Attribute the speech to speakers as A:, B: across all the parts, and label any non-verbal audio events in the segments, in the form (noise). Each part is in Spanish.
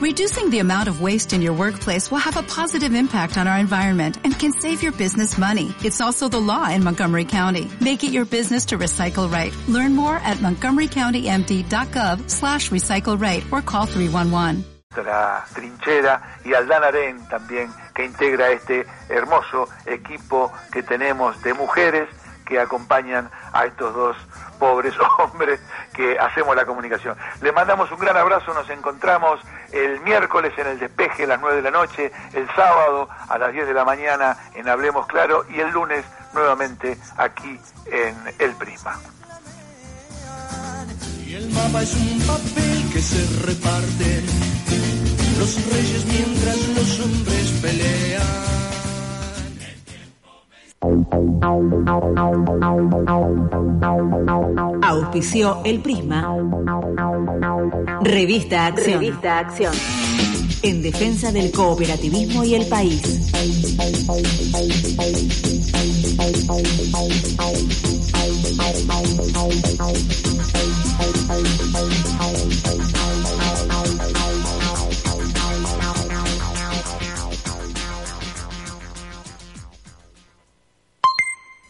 A: Reducing the amount of waste in your workplace will have a positive impact on our environment and can save your business money. It's also the law in Montgomery County. Make it your business to recycle right. Learn more at montgomerycountymd.gov slash recycle right or call 311.
B: La trinchera y Aldana también que integra este hermoso equipo que tenemos de mujeres que acompañan a estos dos pobres (laughs) hombres que hacemos la comunicación. Les mandamos un gran abrazo, nos encontramos el miércoles en el despeje a las 9 de la noche, el sábado a las 10 de la mañana en Hablemos Claro y el lunes nuevamente aquí en El Prisma.
C: Y el mapa es un papel que se reparte los reyes mientras los hombres pelean.
D: Auspició El Prisma. Revista Acción.
E: Revista Acción.
D: En defensa del cooperativismo y el país.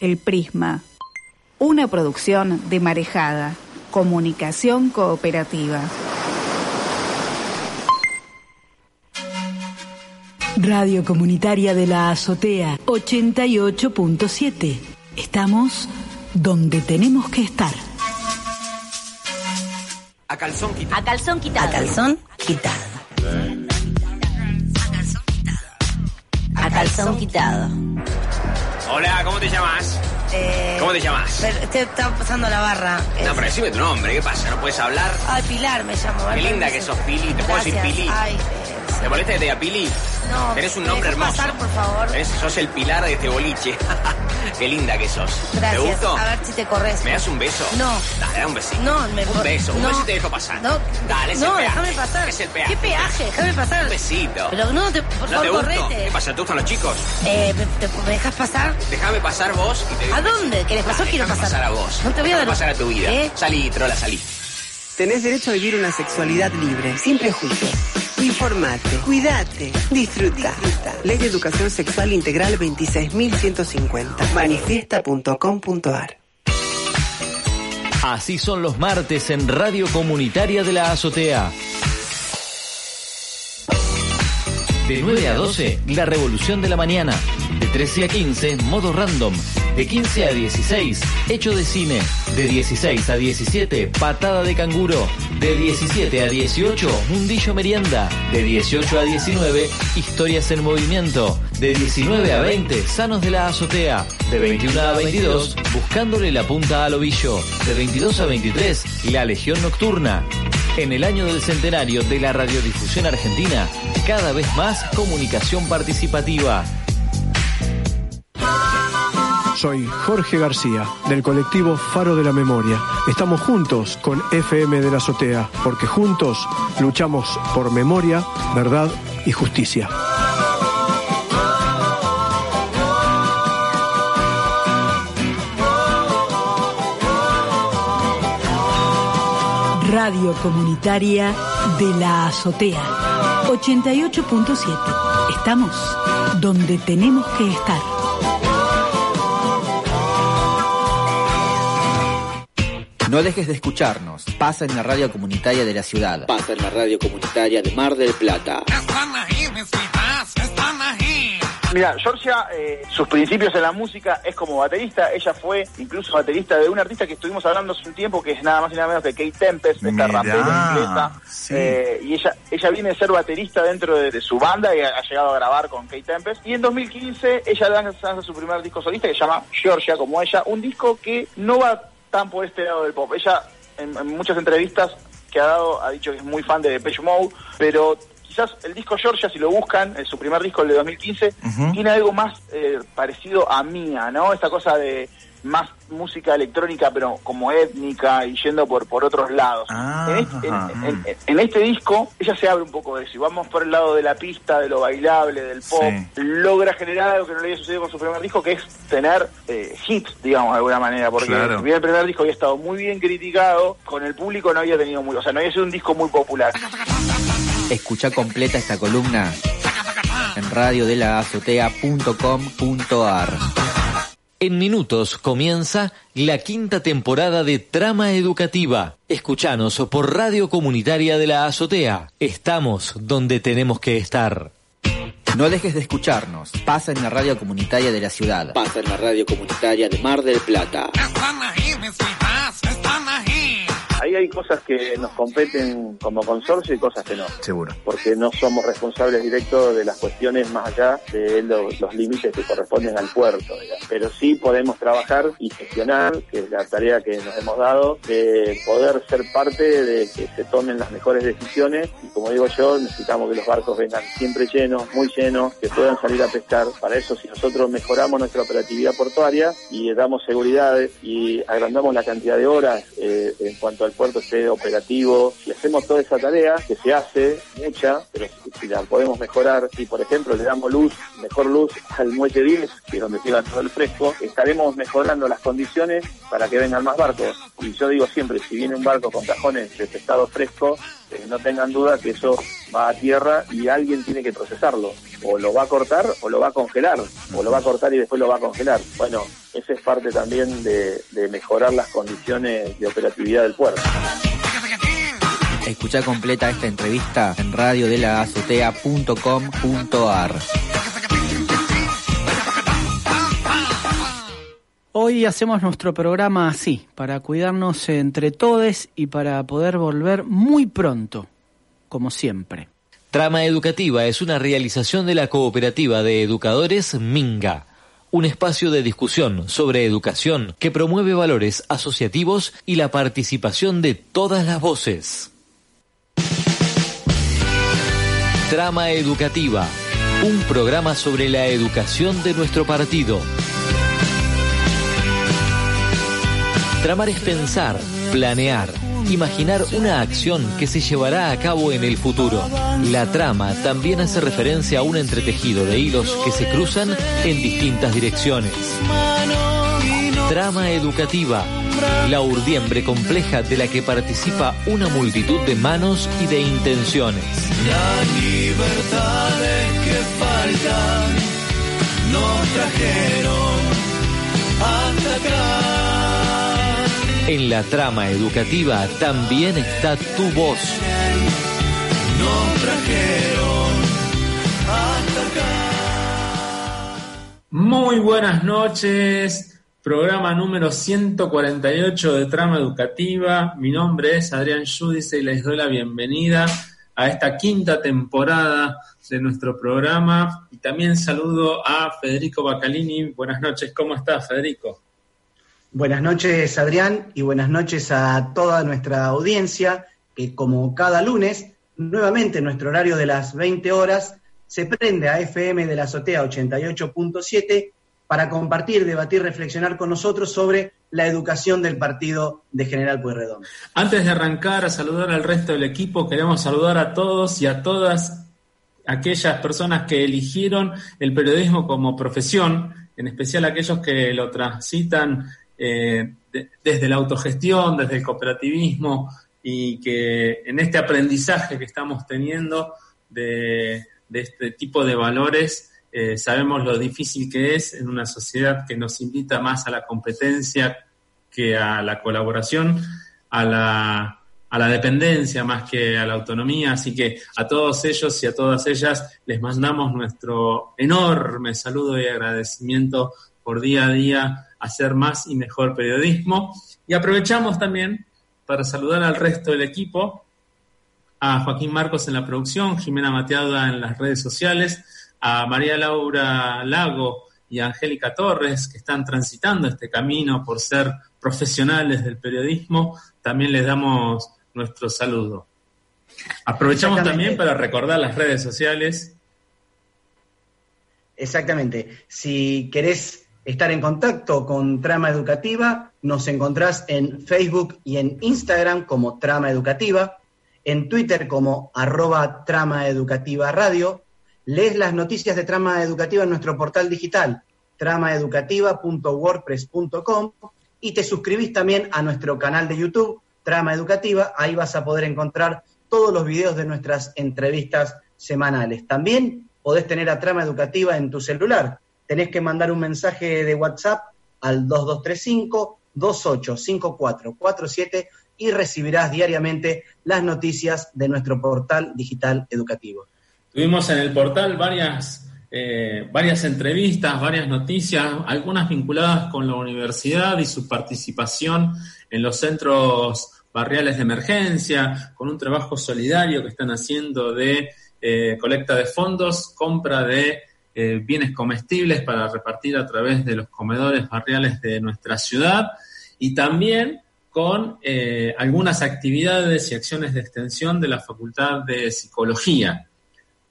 F: El Prisma. Una producción de Marejada. Comunicación cooperativa.
D: Radio Comunitaria de la Azotea 88.7. Estamos donde tenemos que estar.
G: A calzón quitado.
E: A calzón quitado.
D: A calzón quitado.
E: A calzón quitado.
G: Hola, ¿cómo te llamas?
H: Eh,
G: ¿Cómo te llamas?
H: te estaba pasando la barra.
G: No, pero decime tu nombre, ¿qué pasa? ¿No puedes hablar?
H: Ay, Pilar me llamo.
G: Qué linda que sos, Pili. ¿Te puedo decir. Pili?
H: Ay,
G: ¿Te molesta que te diga Pili?
H: no.
G: Tenés un
H: ¿me
G: nombre hermoso.
H: pasar, por favor?
G: Sos el pilar de este boliche. (laughs) Qué linda que sos.
H: Gracias.
G: ¿Te gustó?
H: A ver si te corres.
G: ¿Me das un beso?
H: No.
G: Dale, da un besito.
H: No, me
G: Un beso, un
H: no.
G: beso y te dejo pasar.
H: No,
G: Dale, es
H: no,
G: el peaje.
H: déjame pasar.
G: Es el peaje.
H: ¿Qué peaje? Déjame pasar.
G: Un besito.
H: Pero no, te, por
G: ¿No
H: favor,
G: te gusto?
H: correte.
G: ¿Qué pasa? ¿Te gustan los chicos?
H: Eh, ¿me, te- me dejas pasar?
G: Déjame pasar vos y te digo
H: ¿A dónde? ¿Querés pasar?
G: Dale,
H: Quiero pasar.
G: pasar a vos.
H: No te voy a dar-
G: pasar a tu vida.
H: ¿Eh?
G: Salí, trola, salí.
I: Tenés derecho a vivir una sexualidad libre, sin prejuicios. Informate, cuídate, disfruta. Ley de Educación Sexual Integral 26.150. Manifiesta.com.ar
J: Así son los martes en Radio Comunitaria de la Azotea. De 9 a 12, La Revolución de la Mañana. De 13 a 15, Modo Random. De 15 a 16, Hecho de Cine. De 16 a 17, Patada de Canguro. De 17 a 18, Mundillo Merienda. De 18 a 19, Historias en Movimiento. De 19 a 20, Sanos de la Azotea. De 21 a 22, Buscándole la punta al ovillo. De 22 a 23, La Legión Nocturna. En el año del centenario de la radiodifusión argentina, cada vez más comunicación participativa.
K: Soy Jorge García, del colectivo Faro de la Memoria. Estamos juntos con FM de la Azotea, porque juntos luchamos por memoria, verdad y justicia.
D: Radio Comunitaria de la Azotea 88.7. Estamos donde tenemos que estar.
L: No dejes de escucharnos. Pasa en la radio comunitaria de la ciudad. Pasa en la radio comunitaria de Mar del Plata.
M: Mira, Georgia, eh, sus principios en la música es como baterista. Ella fue incluso baterista de un artista que estuvimos hablando hace un tiempo, que es nada más y nada menos que Kate Tempest, esta
N: Mirá,
M: rapera inglesa.
N: sí.
M: Eh, y ella ella viene a ser baterista dentro de, de su banda y ha, ha llegado a grabar con Kate Tempest. Y en 2015 ella lanza su primer disco solista que se llama Georgia, como ella. Un disco que no va tan por este lado del pop. Ella, en, en muchas entrevistas que ha dado, ha dicho que es muy fan de Depeche Mode, pero quizás el disco Georgia, si lo buscan, su primer disco, el de 2015,
N: Ujú.
M: tiene algo más eh, parecido a Mía, ¿no? Esta cosa de más música electrónica, pero como étnica y yendo por, por otros lados.
N: Ah,
M: en, este, en-
N: ajá.
M: en- en este disco, ella se abre un poco de eso y vamos por el lado de la pista, de lo bailable, del pop.
N: Sí.
M: Logra generar algo que no le había sucedido con su primer disco, que es tener eh, hits, digamos, de alguna manera, porque
N: Claro.
M: el primer disco había estado muy bien criticado, con el público no había tenido muy, o sea, no había sido un disco muy popular.
L: Escucha completa esta columna en radiodelazotea.com.ar.
J: En minutos comienza la quinta temporada de Trama Educativa. Escuchanos por Radio Comunitaria de la Azotea. Estamos donde tenemos que estar.
L: No dejes de escucharnos. Pasa en la radio comunitaria de la ciudad. Pasa en la radio comunitaria de Mar del Plata.
N: Están ahí, mis hijas, están ahí.
O: Ahí hay cosas que nos competen como consorcio y cosas que no.
B: Seguro.
O: Porque no somos responsables directos de las cuestiones más allá de lo- los límites que corresponden al puerto. digamos. Pero sí podemos trabajar y gestionar, que es la tarea que nos hemos dado, de poder ser parte de que se tomen las mejores decisiones. Y como digo yo, necesitamos que los barcos vengan siempre llenos, muy llenos, que puedan salir a pescar. Para eso, si nosotros mejoramos nuestra operatividad portuaria y damos seguridad y agrandamos la cantidad de horas eh, en cuanto puerto esté operativo, si hacemos toda esa tarea, que se hace, mucha, pero si, la podemos mejorar, si por ejemplo le damos luz, mejor luz al muelle 10, que es donde llega todo el fresco, estaremos mejorando las condiciones para que vengan más barcos. Y yo digo siempre, si viene un barco con cajones de pescado fresco, eh, no tengan duda que eso va a tierra y alguien tiene que procesarlo. O lo va a cortar o lo va a congelar. O lo va a cortar y después lo va a congelar. Bueno, esa es parte también de, de mejorar las condiciones de operatividad del puerto.
L: Escucha completa esta entrevista en radiodelazotea.com.ar.
P: Hoy hacemos nuestro programa así, para cuidarnos entre todos y para poder volver muy pronto, como siempre.
J: Trama Educativa es una realización de la Cooperativa de Educadores Minga, un espacio de discusión sobre educación que promueve valores asociativos y la participación de todas las voces. Trama Educativa, un programa sobre la educación de nuestro partido. Tramar es pensar, planear, imaginar una acción que se llevará a cabo en el futuro. La trama también hace referencia a un entretejido de hilos que se cruzan en distintas direcciones. Trama educativa, la urdiembre compleja de la que participa una multitud de manos y de intenciones.
C: Que trajeron
J: En la trama educativa también está tu voz.
Q: Muy buenas noches, programa número 148 de Trama Educativa. Mi nombre es Adrián Judice y les doy la bienvenida a esta quinta temporada de nuestro programa. Y también saludo a Federico Bacalini. Buenas noches, ¿cómo estás, Federico?
R: Buenas noches, Adrián, y buenas noches a toda nuestra audiencia, que como cada lunes, nuevamente en nuestro horario de las 20 horas, se prende a FM de la Azotea 88.7 para compartir, debatir, reflexionar con nosotros sobre la educación del partido de General Pueyrredón.
Q: Antes de arrancar a saludar al resto del equipo, queremos saludar a todos y a todas aquellas personas que eligieron el periodismo como profesión, en especial aquellos que lo transitan eh, de, desde la autogestión, desde el cooperativismo y que en este aprendizaje que estamos teniendo de, este tipo de valores, eh, sabemos lo difícil que es en una sociedad que nos invita más a la competencia que a la colaboración, a la, a la dependencia más que a la autonomía. Así que a todos ellos y a todas ellas les mandamos nuestro enorme saludo y agradecimiento por día a día hacer más y mejor periodismo. Y aprovechamos también para saludar al resto del equipo, a Joaquín Marcos en la producción, Jimena Mateada en las redes sociales, a María Laura Lago y a Angélica Torres, que están transitando este camino por ser profesionales del periodismo, también les damos nuestro saludo. Aprovechamos también para recordar las redes sociales.
R: Exactamente. Si querés estar en contacto con Trama Educativa, nos encontrás en Facebook y en Instagram como Trama Educativa, en Twitter como arroba Trama Educativa Radio, lees las noticias de Trama Educativa en nuestro portal digital, tramaeducativa.wordpress.com, y te suscribís también a nuestro canal de YouTube, Trama Educativa, ahí vas a poder encontrar todos los videos de nuestras entrevistas semanales. También podés tener a Trama Educativa en tu celular. Tenés que mandar un mensaje de WhatsApp al 2235 285447 y recibirás diariamente las noticias de nuestro portal digital educativo.
Q: Tuvimos en el portal varias, eh, varias entrevistas, varias noticias, algunas vinculadas con la universidad y su participación en los centros barriales de emergencia, con un trabajo solidario que están haciendo de eh, colecta de fondos, compra de eh, bienes comestibles para repartir a través de los comedores barriales de nuestra ciudad y también con eh, algunas actividades y acciones de extensión de la Facultad de Psicología.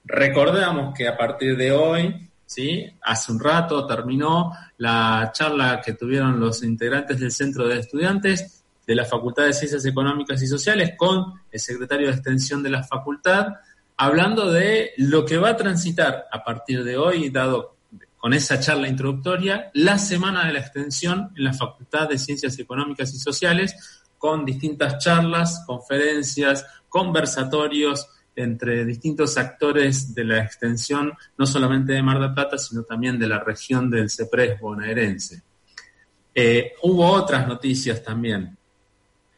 Q: Recordamos que a partir de hoy, ¿sí? hace un rato terminó la charla que tuvieron los integrantes del Centro de Estudiantes de la Facultad de Ciencias Económicas y Sociales con el secretario de Extensión de la Facultad, hablando de lo que va a transitar a partir de hoy, dado con esa charla introductoria, la Semana de la Extensión en la Facultad de Ciencias Económicas y Sociales, con distintas charlas, conferencias, conversatorios entre distintos actores de la extensión, no solamente de Mar del Plata, sino también de la región del CEPRES bonaerense. Eh, hubo otras noticias también.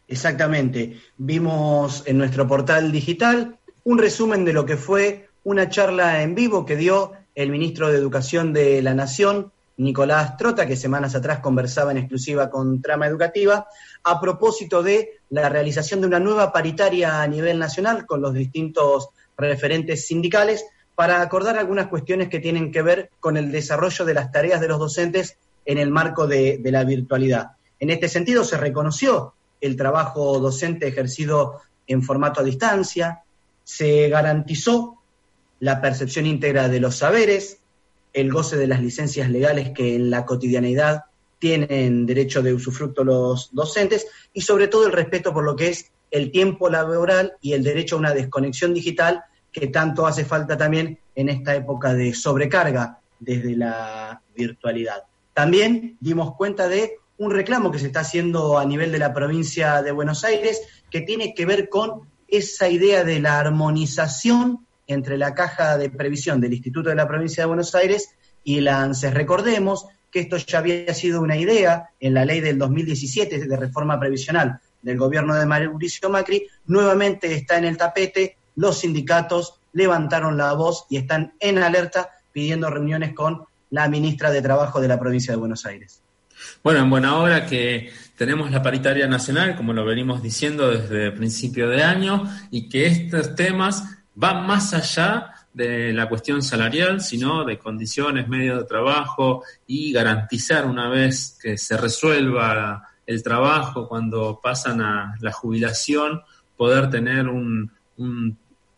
R: Exactamente. Vimos en nuestro portal digital un resumen de lo que fue una charla en vivo que dio el ministro de Educación de la Nación, Nicolás Trota, que semanas atrás conversaba en exclusiva con Trama Educativa, a propósito de la realización de una nueva paritaria a nivel nacional con los distintos referentes sindicales para acordar algunas cuestiones que tienen que ver con el desarrollo de las tareas de los docentes en el marco de, de la virtualidad. En este sentido, se reconoció el trabajo docente ejercido en formato a distancia, se garantizó la percepción íntegra de los saberes, el goce de las licencias legales que en la cotidianidad tienen derecho de usufructo los docentes y sobre todo el respeto por lo que es el tiempo laboral y el derecho a una desconexión digital que tanto hace falta también en esta época de sobrecarga desde la virtualidad. También dimos cuenta de un reclamo que se está haciendo a nivel de la provincia de Buenos Aires que tiene que ver con esa idea de la armonización entre la caja de previsión del Instituto de la Provincia de Buenos Aires y la ANSES. Recordemos que esto ya había sido una idea en la ley del 2017 de reforma previsional del gobierno de Mauricio Macri, nuevamente está en el tapete, los sindicatos levantaron la voz y están en alerta pidiendo reuniones con la ministra de Trabajo de la provincia de Buenos Aires.
Q: Bueno, en buena hora que tenemos la paritaria nacional, como lo venimos diciendo desde principio de año, y que estos temas va más allá de la cuestión salarial, sino de condiciones, medios de trabajo y garantizar una vez que se resuelva el trabajo cuando pasan a la jubilación, poder tener un, un,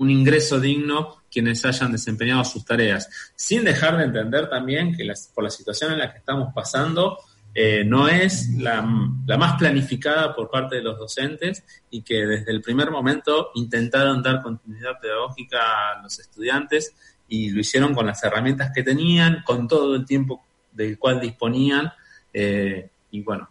Q: ingreso digno quienes hayan desempeñado sus tareas, sin dejar de entender también que las, por la situación en la que estamos pasando, eh, no es la, más planificada por parte de los docentes y que desde el primer momento intentaron dar continuidad pedagógica a los estudiantes y lo hicieron con las herramientas que tenían, con todo el tiempo del cual disponían. Eh, y bueno,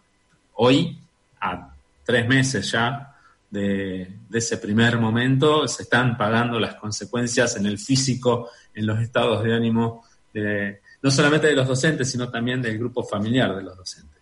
Q: hoy, a tres meses ya de, ese primer momento, se están pagando las consecuencias en el físico, en los estados de ánimo de, no solamente de los docentes, sino también del grupo familiar de los docentes.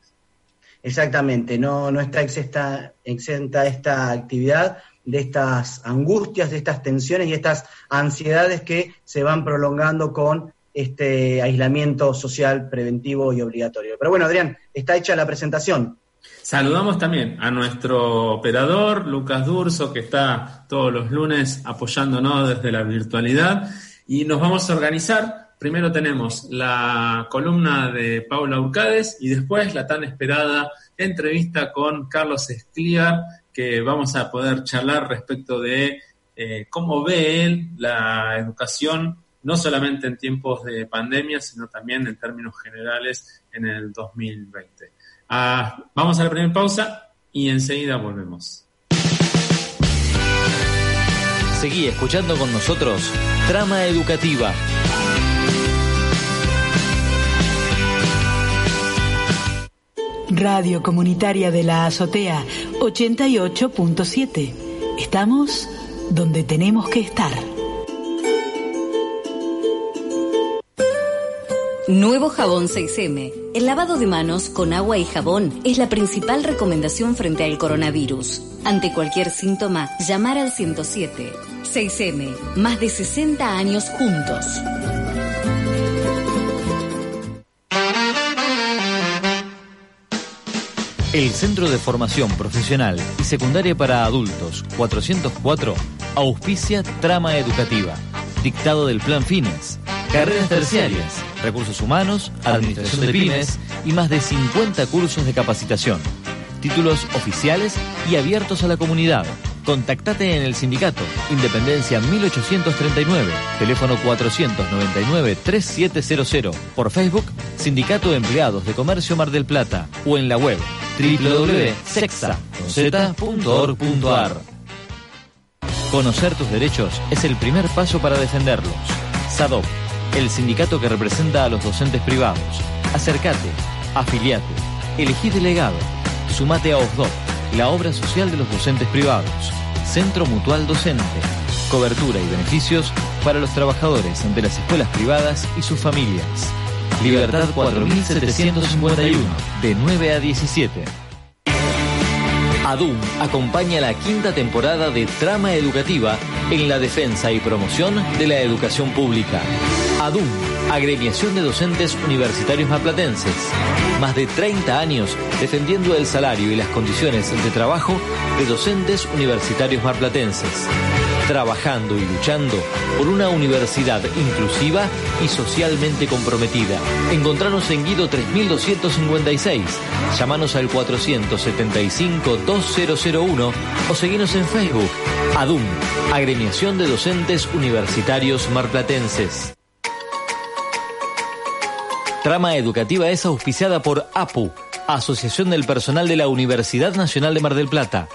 R: Exactamente, no, no está exenta, exenta esta actividad de estas angustias, de estas tensiones y estas ansiedades que se van prolongando con este aislamiento social preventivo y obligatorio. Pero bueno, Adrián, está hecha la presentación.
Q: Saludamos también a nuestro operador, Lucas Durso, que está todos los lunes apoyándonos desde la virtualidad. Y nos vamos a organizar Primero tenemos la columna de Paula Urcades y después la tan esperada entrevista con Carlos Escliar, que vamos a poder charlar respecto de eh, cómo ve él la educación, no solamente en tiempos de pandemia, sino también en términos generales en el 2020. Ah, vamos a la primera pausa y enseguida volvemos.
J: Seguí escuchando con nosotros Trama Educativa
D: Radio Comunitaria de la Azotea 88.7. Estamos donde tenemos que estar.
E: Nuevo jabón 6M. El lavado de manos con agua y jabón es la principal recomendación frente al coronavirus. Ante cualquier síntoma, llamar al 107. 6M. Más de 60 años juntos.
J: El Centro de Formación Profesional y Secundaria para Adultos 404 auspicia Trama Educativa, dictado del Plan Fines, carreras terciarias, recursos humanos, administración de pymes y más de 50 cursos de capacitación, títulos oficiales y abiertos a la comunidad. Contactate en el sindicato Independencia 1839, teléfono 499-3700, por Facebook Sindicato de Empleados de Comercio Mar del Plata o en la web www.sexa.org.ar. Conocer tus derechos es el primer paso para defenderlos. SADOP, el sindicato que representa a los docentes privados. Acércate, afiliate, elegí delegado, sumate a OSDOC, la obra social de los docentes privados. Centro Mutual Docente. Cobertura y beneficios para los trabajadores de las escuelas privadas y sus familias. Libertad 4751, de 9 a 17. ADUM acompaña la quinta temporada de Trama Educativa en la defensa y promoción de la educación pública. ADUM, Agremiación de Docentes Universitarios Maplatenses. Más de 30 años defendiendo el salario y las condiciones de trabajo de docentes universitarios marplatenses trabajando y luchando por una universidad inclusiva y socialmente comprometida. Encontranos en Guido 3256, llamanos al 475-2001 o seguinos en Facebook, ADUM, Agremiación de Docentes Universitarios Marplatenses. Trama educativa es auspiciada por APU, Asociación del Personal de la Universidad Nacional de Mar del Plata.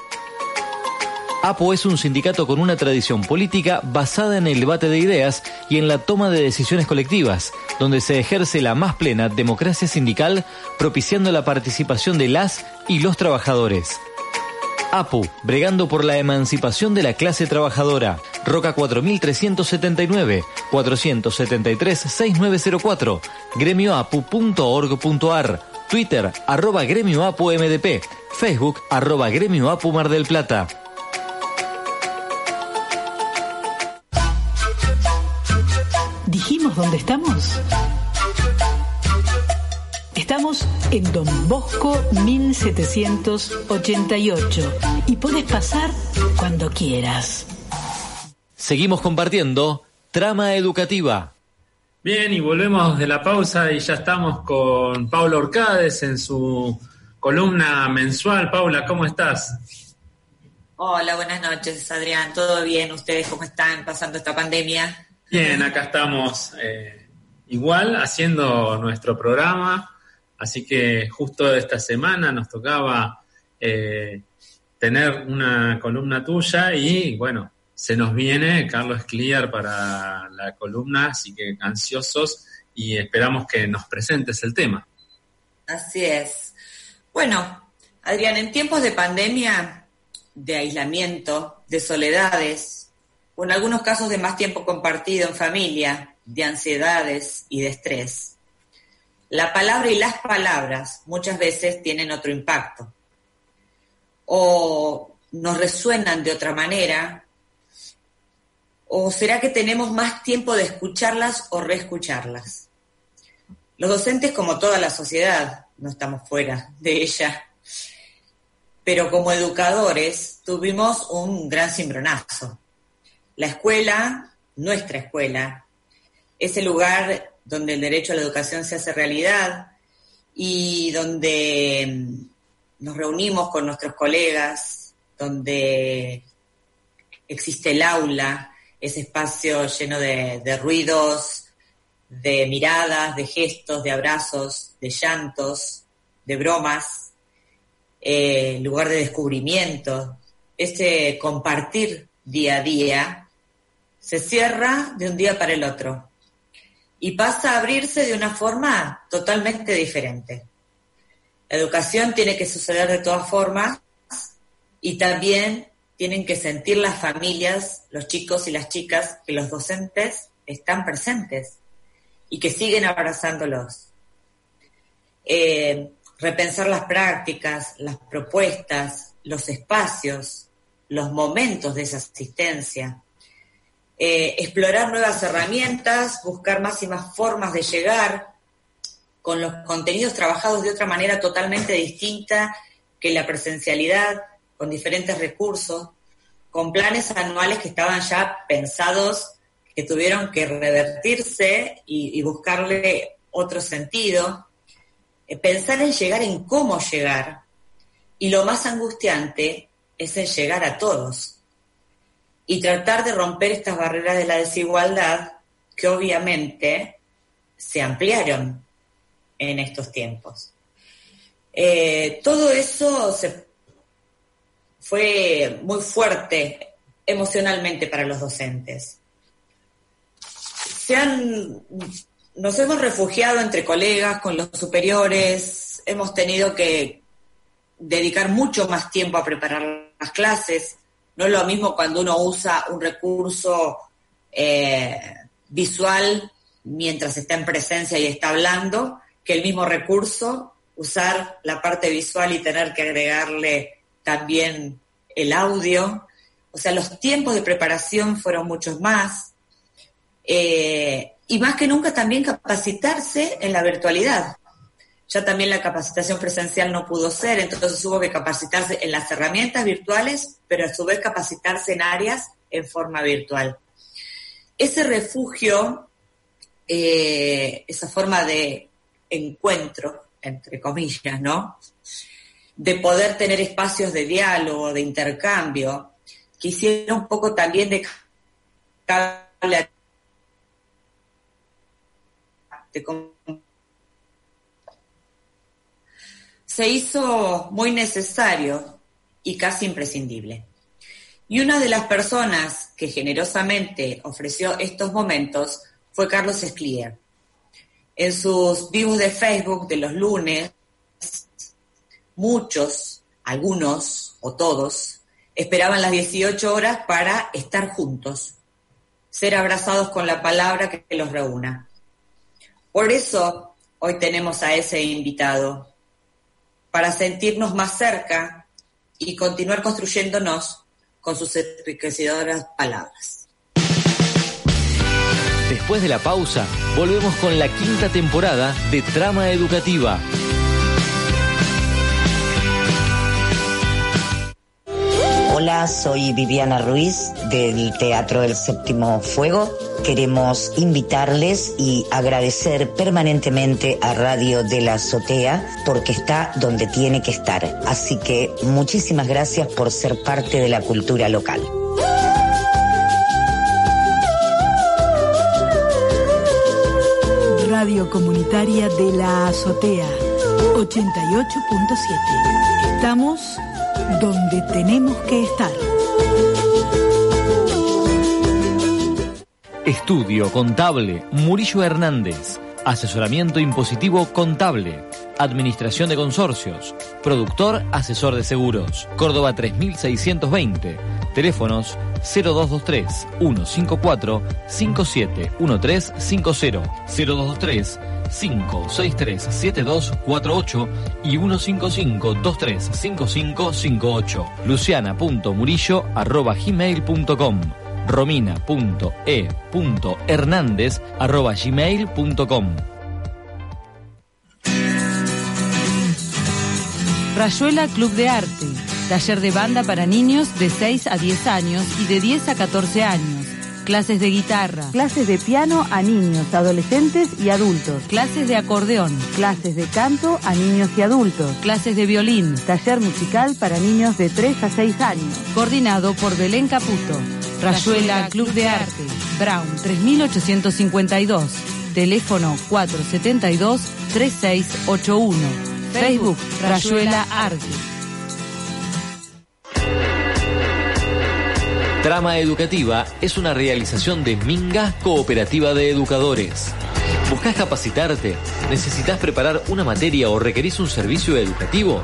J: APO es un sindicato con una tradición política basada en el debate de ideas y en la toma de decisiones colectivas, donde se ejerce la más plena democracia sindical, propiciando la participación de las y los trabajadores. APU, bregando por la emancipación de la clase trabajadora. Roca 4379, 473-6904, gremioapu.org.ar, Twitter, arroba gremioapumdp, Facebook, arroba gremioapu Mar del Plata.
D: Dónde estamos? Estamos en Don Bosco 1788 y puedes pasar cuando quieras.
J: Seguimos compartiendo Trama Educativa.
Q: Bien, y volvemos de la pausa y ya estamos con Paula Orcades en su columna mensual. Paula, ¿cómo estás?
S: Hola, buenas noches, Adrián. ¿Todo bien? ¿Ustedes cómo están pasando esta pandemia?
Q: Bien, acá estamos eh, igual haciendo nuestro programa, así que justo esta semana nos tocaba eh, tener una columna tuya y bueno, se nos viene Carlos Clear para la columna, así que ansiosos y esperamos que nos presentes el tema.
S: Así es. Bueno, Adrián, en tiempos de pandemia, de aislamiento, de soledades, o en algunos casos de más tiempo compartido en familia, de ansiedades y de estrés. La palabra y las palabras muchas veces tienen otro impacto o nos resuenan de otra manera o será que tenemos más tiempo de escucharlas o reescucharlas. Los docentes, como toda la sociedad, no estamos fuera de ella, pero como educadores tuvimos un gran cimbronazo la escuela, nuestra escuela, es el lugar donde el derecho a la educación se hace realidad y donde mm, nos reunimos con nuestros colegas, donde existe el aula, ese espacio lleno de, ruidos, de miradas, de gestos, de abrazos, de llantos, de bromas, eh, lugar de descubrimiento, ese compartir día a día se cierra de un día para el otro y pasa a abrirse de una forma totalmente diferente. La educación tiene que suceder de todas formas y también tienen que sentir las familias, los chicos y las chicas, que los docentes están presentes y que siguen abrazándolos. Eh, repensar las prácticas, las propuestas, los espacios, los momentos de esa asistencia. Eh, explorar nuevas herramientas, buscar más y más formas de llegar con los contenidos trabajados de otra manera totalmente distinta que la presencialidad, con diferentes recursos, con planes anuales que estaban ya pensados, que tuvieron que revertirse y, buscarle otro sentido. Eh, pensar en llegar en cómo llegar. Y lo más angustiante es el llegar a todos. Y tratar de romper estas barreras de la desigualdad que obviamente se ampliaron en estos tiempos. Eh, todo eso fue muy fuerte emocionalmente para los docentes. Se han, nos hemos refugiado entre colegas, con los superiores, hemos tenido que dedicar mucho más tiempo a preparar las clases. No es lo mismo cuando uno usa un recurso eh, visual mientras está en presencia y está hablando, que el mismo recurso usar la parte visual y tener que agregarle también el audio. O sea, los tiempos de preparación fueron muchos más. Eh, y más que nunca también capacitarse en la virtualidad. Ya también la capacitación presencial no pudo ser, entonces hubo que capacitarse en las herramientas virtuales, pero a su vez capacitarse en áreas en forma virtual. Ese refugio, eh, esa forma de encuentro, entre comillas, ¿no? De poder tener espacios de diálogo, de intercambio, que un poco también de cable se hizo muy necesario y casi imprescindible. Y una de las personas que generosamente ofreció estos momentos fue Carlos Esclier. En sus vivos de Facebook de los lunes, muchos, algunos o todos, esperaban las 18 horas para estar juntos, ser abrazados con la palabra que los reúna. Por eso hoy tenemos a ese invitado, para sentirnos más cerca y continuar construyéndonos con sus enriquecedoras palabras.
J: Después de la pausa, volvemos con la quinta temporada de Trama Educativa.
T: Hola, soy Viviana Ruiz del Teatro del Séptimo Fuego. Queremos invitarles y agradecer permanentemente a Radio de la Azotea porque está donde tiene que estar. Así que muchísimas gracias por ser parte de la cultura local.
U: Radio Comunitaria de la Azotea 88.7. Estamos donde tenemos que estar.
J: Estudio Contable Murillo Hernández. Asesoramiento impositivo contable. Administración de consorcios. Productor asesor de seguros. Córdoba 3620. Teléfonos 0223 154 571350 0223 563-7248 y 155-235558. Luciana.murillo arroba gmail.com romina.e.hernández arroba gmail.com
V: Rayuela Club de Arte, taller de banda para niños de 6 a 10 años y de 10 a 14 años. Clases de guitarra,
W: clases de piano a niños, adolescentes y adultos,
V: clases de acordeón,
W: clases de canto a niños y adultos,
V: clases de violín,
W: taller musical para niños de 3 a 6 años,
V: coordinado por Belén Caputo, Rayuela Club de Arte, Brown 3852, teléfono 472 3681, Facebook Rayuela Arte.
J: Trama Educativa es una realización de Minga Cooperativa de Educadores. ¿Buscas capacitarte? ¿Necesitas preparar una materia o requerís un servicio educativo?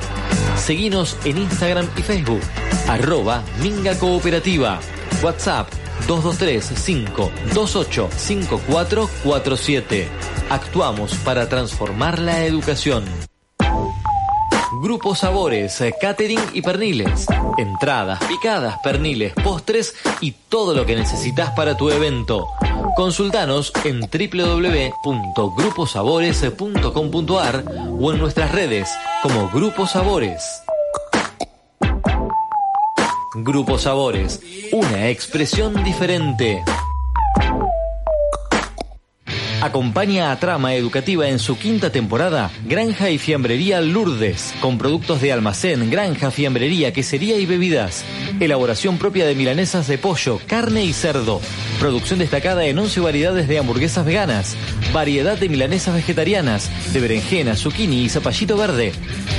J: Seguinos en Instagram y Facebook, arroba Minga Cooperativa, WhatsApp 223-528-5447. Actuamos para transformar la educación. Grupo Sabores, eh, catering y perniles. Entradas, picadas, perniles, postres y todo lo que necesitas para tu evento. Consultanos en www.gruposabores.com.ar o en nuestras redes como Grupo Sabores. Grupo Sabores, una expresión diferente. Acompaña a Trama Educativa en su quinta temporada Granja y Fiambrería Lourdes, con productos de almacén, granja, fiambrería, quesería y bebidas. Elaboración propia de milanesas de pollo, carne y cerdo. Producción destacada en 11 variedades de hamburguesas veganas. Variedad de milanesas vegetarianas, de berenjena, zucchini y zapallito verde.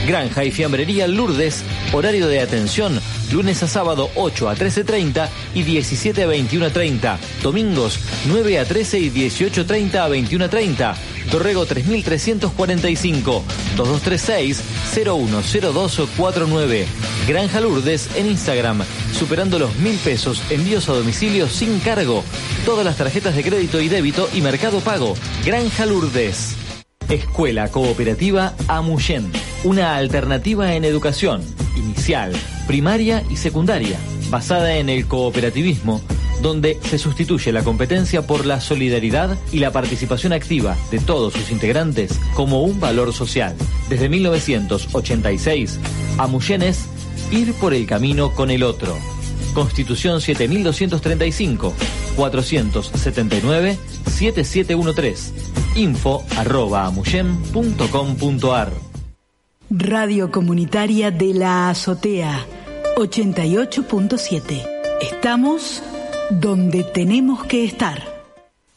J: Granja y Fiambrería Lourdes, horario de atención, lunes a sábado 8 a 13.30 y 17 a 21.30. Domingos 9 a 13 y 18.30 a 21.30. Torrego 3345 2236 010249. Granja Lourdes en Instagram, superando los mil pesos, envíos a domicilio sin cargo. Todas las tarjetas de crédito y débito y mercado pago. Granja Lourdes. Escuela Cooperativa Amuyen, una alternativa en educación, inicial, primaria y secundaria, basada en el cooperativismo, donde se sustituye la competencia por la solidaridad y la participación activa de todos sus integrantes como un valor social. Desde 1986, Amuyen es ir por el camino con el otro. Constitución 7235 479 7713 info arroba amuyen.com.ar
U: Radio Comunitaria de la Azotea 88.7. Estamos donde tenemos que estar.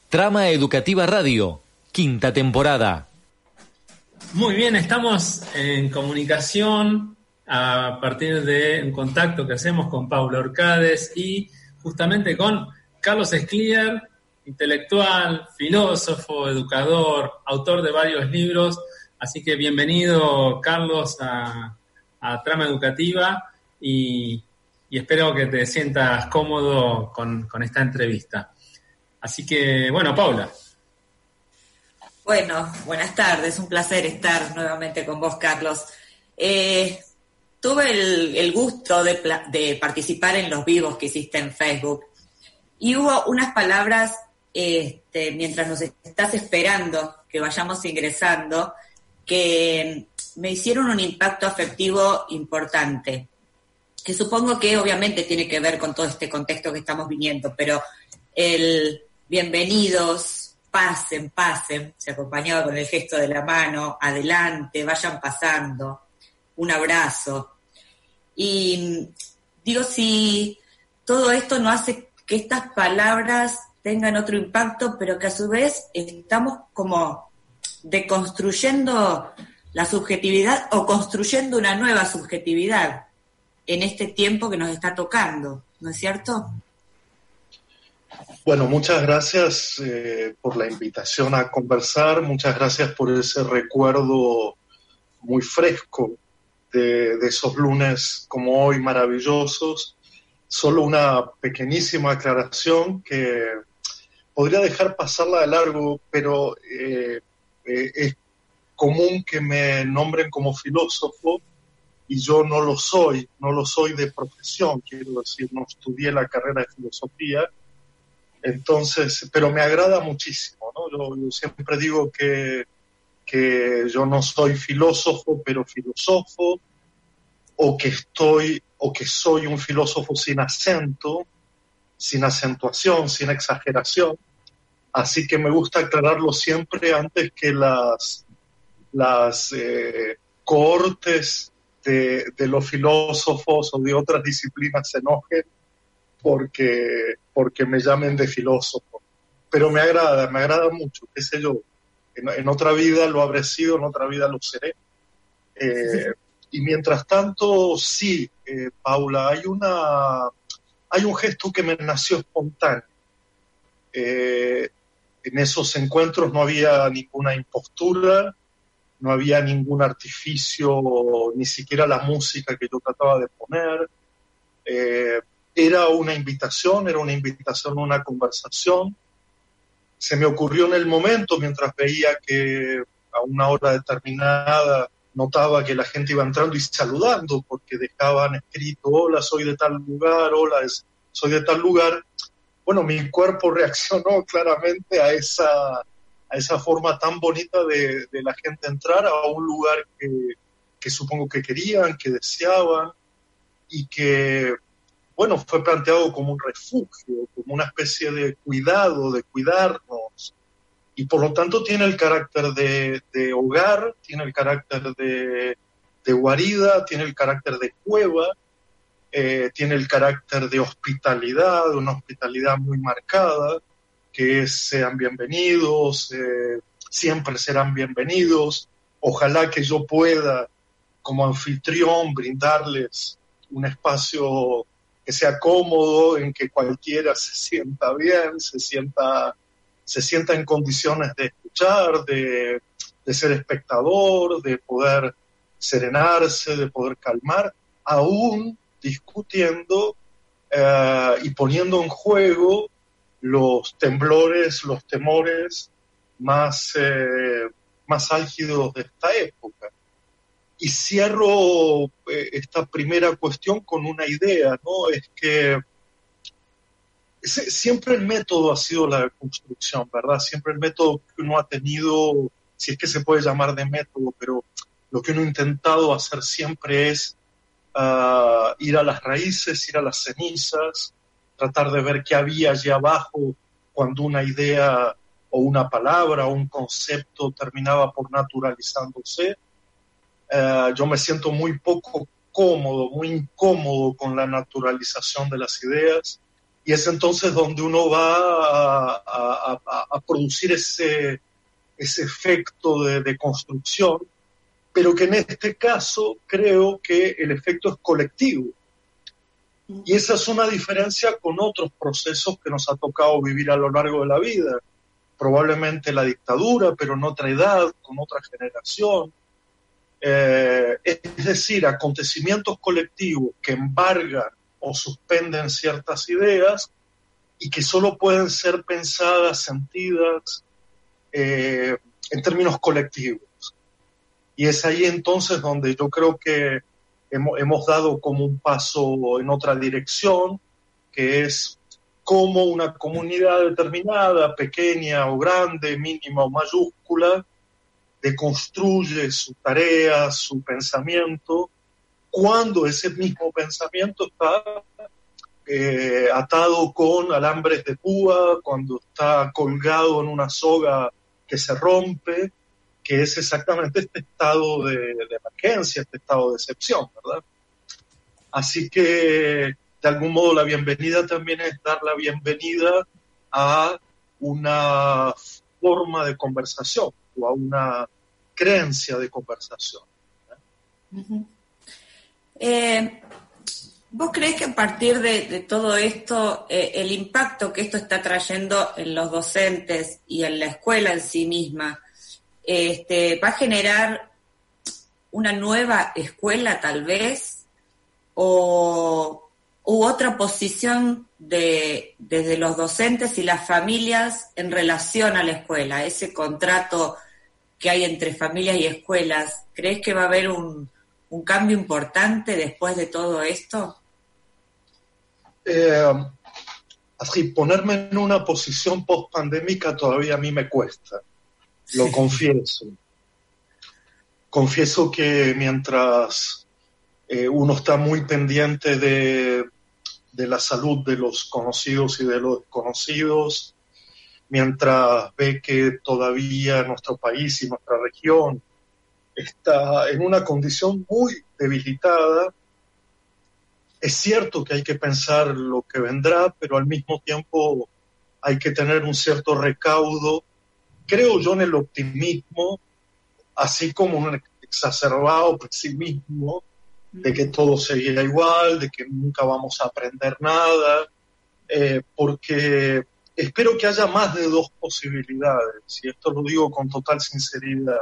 J: Trama Educativa Radio, quinta temporada.
Q: Muy bien, estamos en comunicación a partir de un contacto que hacemos con Pablo Orcades y justamente con Carlos Esclier, intelectual, filósofo, educador, autor de varios libros. Así que bienvenido, Carlos, a, a Trama Educativa y, y, espero que te sientas cómodo con, con esta entrevista. Así que, bueno, Paula.
S: Bueno, buenas tardes, un placer estar nuevamente con vos, Carlos. Eh, tuve el, el gusto de, de, participar en los vivos que hiciste en Facebook y hubo unas palabras este, mientras nos estás esperando que vayamos ingresando que me hicieron un impacto afectivo importante, que supongo que obviamente tiene que ver con todo este contexto que estamos viniendo, pero el bienvenidos, pasen, pasen, se acompañaba con el gesto de la mano, adelante, vayan pasando, un abrazo. Y digo, si todo esto no hace que estas palabras tengan otro impacto, pero que a su vez estamos como deconstruyendo la subjetividad o construyendo una nueva subjetividad en este tiempo que nos está tocando, ¿no es cierto?
X: Bueno, muchas gracias eh, por la invitación a conversar, muchas gracias por ese recuerdo muy fresco de, esos lunes como hoy maravillosos. Solo una pequeñísima aclaración que podría dejar pasarla de largo, pero eh, eh, es común que me nombren como filósofo y yo no lo soy, no lo soy de profesión, quiero decir, no estudié la carrera de filosofía, entonces, pero me agrada muchísimo, ¿no? Yo, siempre digo que, que yo no soy filósofo, pero filósofo, o que estoy, o que soy un filósofo sin acento, sin acentuación, sin exageración. Así que me gusta aclararlo siempre antes que las, las eh, cohortes de, de, los filósofos o de otras disciplinas se enojen porque, porque me llamen de filósofo. Pero me agrada, me agrada mucho, qué sé yo. En, en otra vida lo habré sido, en otra vida lo seré. Eh, y mientras tanto, sí, eh, Paula, hay una hay un gesto que me nació espontáneo. Eh, en esos encuentros no había ninguna impostura, no había ningún artificio, ni siquiera la música que yo trataba de poner. Eh, era una invitación, era una invitación a una conversación. Se me ocurrió en el momento, mientras veía que a una hora determinada notaba que la gente iba entrando y saludando, porque dejaban escrito, hola, soy de tal lugar, hola, soy de tal lugar. Bueno, mi cuerpo (laughs) reaccionó claramente a esa, a esa forma tan bonita de, la gente entrar a un lugar que, supongo que querían, que deseaban y que, bueno, fue planteado como un refugio, como una especie de cuidado, de cuidarnos. Y por lo tanto tiene el carácter de, hogar, tiene el carácter de, de, guarida, tiene el carácter de cueva, eh, tiene el carácter de hospitalidad, una hospitalidad muy marcada que sean bienvenidos, eh, siempre serán bienvenidos. Ojalá que yo pueda, como anfitrión, brindarles un espacio que sea cómodo, en que cualquiera se sienta bien, se sienta, se sienta en condiciones de escuchar, de, ser espectador, de poder serenarse, de poder calmar, aún discutiendo eh, y poniendo en juego los temblores, los temores más, eh, más álgidos de esta época. Y cierro eh, esta primera cuestión con una idea, ¿no? Es que siempre el método ha sido la construcción, ¿verdad? Siempre el método que uno ha tenido, si es que se puede llamar de método, pero lo que uno ha intentado hacer siempre es ah, ir a las raíces, ir a las cenizas, tratar de ver qué había allí abajo cuando una idea o una palabra o un concepto terminaba por naturalizándose. Eh, yo me siento muy poco cómodo, muy incómodo con la naturalización de las ideas y es entonces donde uno va a, producir ese, ese efecto de, de construcción, pero que en este caso creo que el efecto es colectivo y esa es una diferencia con otros procesos que nos ha tocado vivir a lo largo de la vida. Probablemente la dictadura, pero en otra edad, con otra generación. Eh, es decir, acontecimientos colectivos que embargan o suspenden ciertas ideas y que solo pueden ser pensadas, sentidas eh, en términos colectivos. Y es ahí entonces donde yo creo que hemos, dado como un paso en otra dirección, que es cómo una comunidad determinada, pequeña o grande, mínima o mayúscula, deconstruye su tarea, su pensamiento, cuando ese mismo pensamiento está eh, atado con alambres de púa, cuando está colgado en una soga que se rompe, que es exactamente este estado de, emergencia, este estado de excepción, ¿verdad? Así que, de algún modo, la bienvenida también es dar la bienvenida a una forma de conversación o a una creencia de conversación.
S: Eh, ¿Vos crees que a partir de, todo esto, eh, el impacto que esto está trayendo en los docentes y en la escuela en sí misma, este, va a generar una nueva escuela tal vez o u otra posición de, desde los docentes y las familias en relación a la escuela, ese contrato que hay entre familias y escuelas, ¿crees que va a haber un, cambio importante después de todo esto?
X: Eh, así, ponerme en una posición post-pandémica todavía a mí me cuesta lo confieso. Confieso que mientras eh, uno está muy pendiente de, de, la salud de los conocidos y de los desconocidos, mientras ve que todavía nuestro país y nuestra región está en una condición muy debilitada, es cierto que hay que pensar lo que vendrá, pero al mismo tiempo hay que tener un cierto recaudo creo yo en el optimismo, así como un exacerbado pesimismo de que todo seguirá igual, de que nunca vamos a aprender nada, eh, porque espero que haya más de dos posibilidades, y esto lo digo con total sinceridad.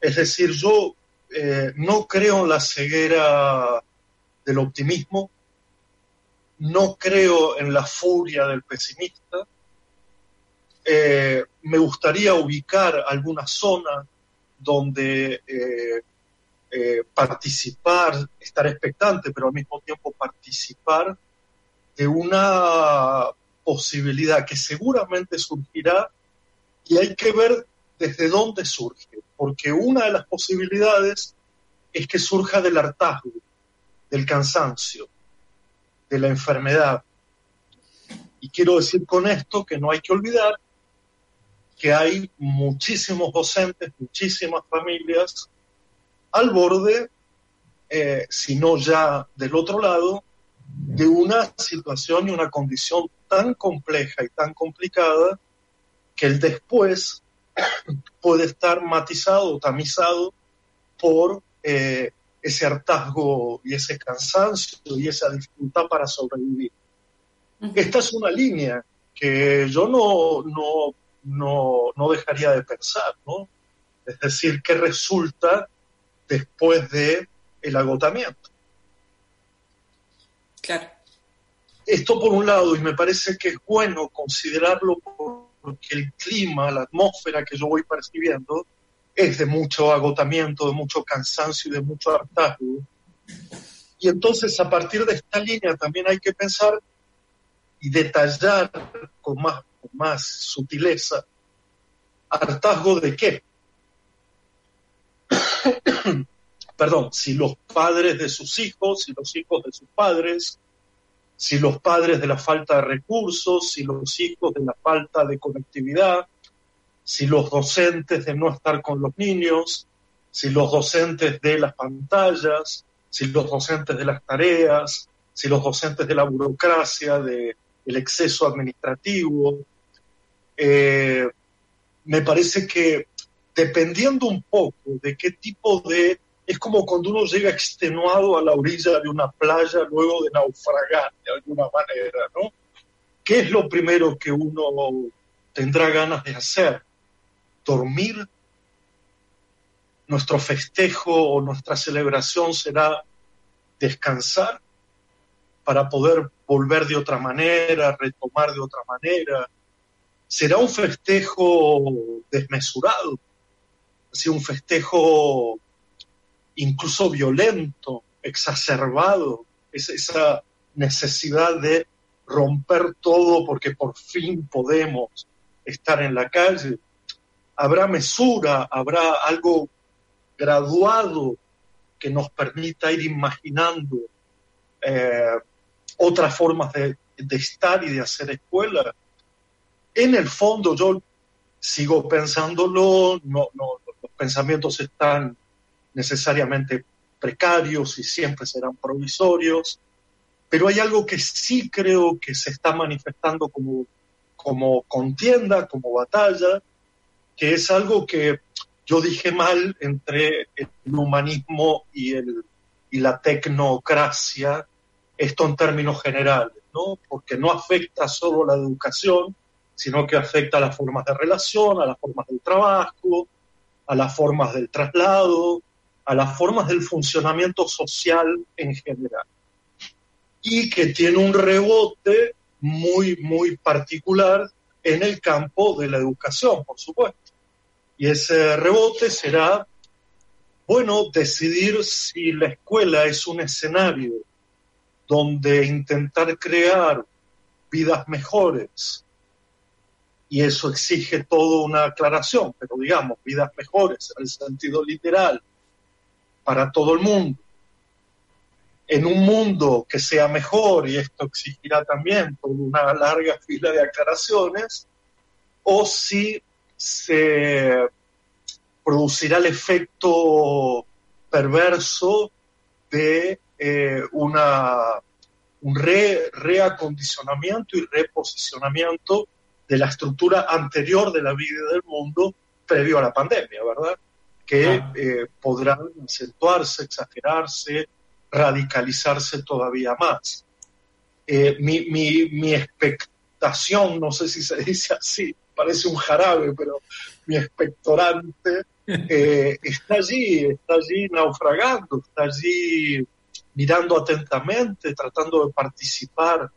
X: Es decir, yo eh, no creo en la ceguera del optimismo, no creo en la furia del pesimista. Eh, me gustaría ubicar alguna zona donde eh, eh, participar, estar expectante, pero al mismo tiempo participar de una posibilidad que seguramente surgirá y hay que ver desde dónde surge, porque una de las posibilidades es que surja del hartazgo, del cansancio, de la enfermedad. Y quiero decir con esto que no hay que olvidar que hay muchísimos docentes, muchísimas familias al borde, eh, si no ya del otro lado, de una situación y una condición tan compleja y tan complicada que el después (coughs) puede estar matizado o tamizado por eh, ese hartazgo y ese cansancio y esa dificultad para sobrevivir. Esta es una línea que yo no, no no, no dejaría de pensar, ¿no? Es decir, ¿qué resulta después de el agotamiento?
S: Claro.
X: Esto por un lado, y me parece que es bueno considerarlo porque el clima, la atmósfera que yo voy percibiendo es de mucho agotamiento, de mucho cansancio y de mucho hartazgo. Y entonces a partir de esta línea también hay que pensar y detallar con más más sutileza, hartazgo de qué. (coughs) Perdón, si los padres de sus hijos, si los hijos de sus padres, si los padres de la falta de recursos, si los hijos de la falta de conectividad, si los docentes de no estar con los niños, si los docentes de las pantallas, si los docentes de las tareas, si los docentes de la burocracia, de, del exceso administrativo, eh, me parece que dependiendo un poco de qué tipo de... Es como cuando uno llega extenuado a la orilla de una playa luego de naufragar de alguna manera, ¿no? ¿Qué es lo primero que uno tendrá ganas de hacer? ¿Dormir? ¿Nuestro festejo o nuestra celebración será descansar para poder volver de otra manera, retomar de otra manera? será un festejo desmesurado, así un festejo incluso violento, exacerbado, es esa necesidad de romper todo porque por fin podemos estar en la calle. Habrá mesura, habrá algo graduado que nos permita ir imaginando eh, otras formas de, de estar y de hacer escuela. En el fondo yo sigo pensándolo, no, no, los pensamientos están necesariamente precarios y siempre serán provisorios, pero hay algo que sí creo que se está manifestando como, como contienda, como batalla, que es algo que yo dije mal entre el humanismo y, el, y la tecnocracia, esto en términos generales, ¿no? porque no afecta solo la educación, sino que afecta a las formas de relación, a las formas del trabajo, a las formas del traslado, a las formas del funcionamiento social en general. Y que tiene un rebote muy, muy particular en el campo de la educación, por supuesto. Y ese rebote será, bueno, decidir si la escuela es un escenario donde intentar crear vidas mejores, y eso exige toda una aclaración, pero digamos, vidas mejores en el sentido literal para todo el mundo. En un mundo que sea mejor, y esto exigirá también toda una larga fila de aclaraciones, o si se producirá el efecto perverso de eh, una, un reacondicionamiento y reposicionamiento de la estructura anterior de la vida del mundo previo a la pandemia, ¿verdad? Que eh, podrán acentuarse, exagerarse, radicalizarse todavía más. Eh, mi, mi, mi, expectación, no sé si se dice así, parece un jarabe, pero mi expectorante (laughs) eh, está allí, está allí naufragando, está allí mirando atentamente, tratando de participar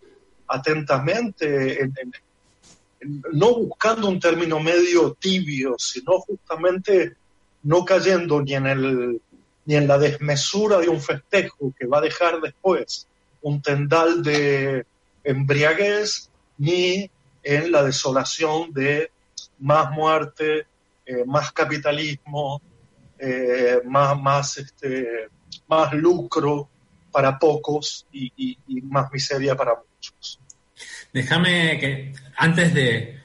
X: atentamente, no buscando un término medio tibio, sino justamente no cayendo ni en, el, ni en la desmesura de un festejo que va a dejar después un tendal de embriaguez, ni en la desolación de más muerte, eh, más capitalismo, eh, más, más, este, más lucro para pocos y, más miseria para muchos.
Q: Déjame que antes de,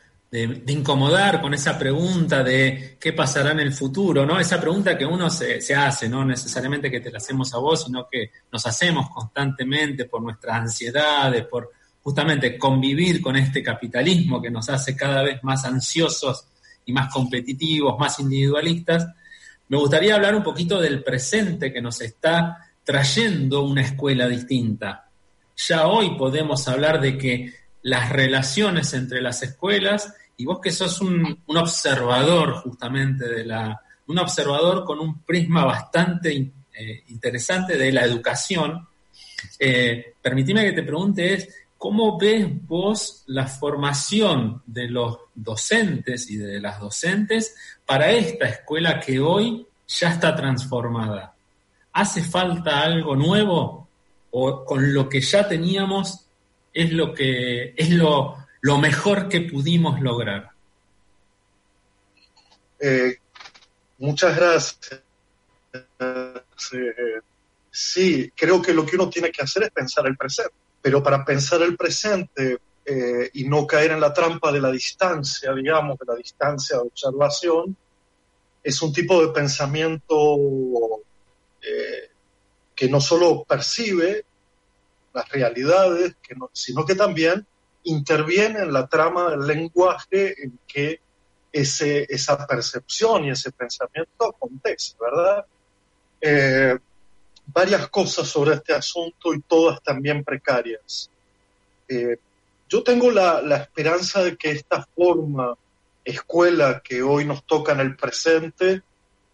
Q: incomodar con esa pregunta de qué pasará en el futuro, ¿no? Esa pregunta que uno se, hace, no necesariamente que te la hacemos a vos, sino que nos hacemos constantemente por nuestras ansiedades, por justamente convivir con este capitalismo que nos hace cada vez más ansiosos y más competitivos, más individualistas, me gustaría hablar un poquito del presente que nos está trayendo una escuela distinta. Ya hoy podemos hablar de que las relaciones entre las escuelas, y vos que sos un, observador justamente de la, un observador con un prisma bastante eh, interesante de la educación, eh, permitime que te pregunte es, ¿Cómo ves vos la formación de los docentes y de las docentes para esta escuela que hoy ya está transformada? ¿Hace falta algo nuevo o con lo que ya teníamos es lo que es lo, lo mejor que pudimos lograr?
X: Eh, muchas gracias. Eh, sí, creo que lo que uno tiene que hacer es pensar el presente pero para pensar el presente eh, y no caer en la trampa de la distancia, digamos, de la distancia de observación, es un tipo de pensamiento eh, que no solo percibe las realidades, sino que también interviene en la trama del lenguaje en que ese, esa percepción y ese pensamiento acontece, ¿verdad? Eh, varias cosas sobre este asunto y todas también precarias. Eh, yo tengo la, esperanza de que esta forma escuela que hoy nos toca en el presente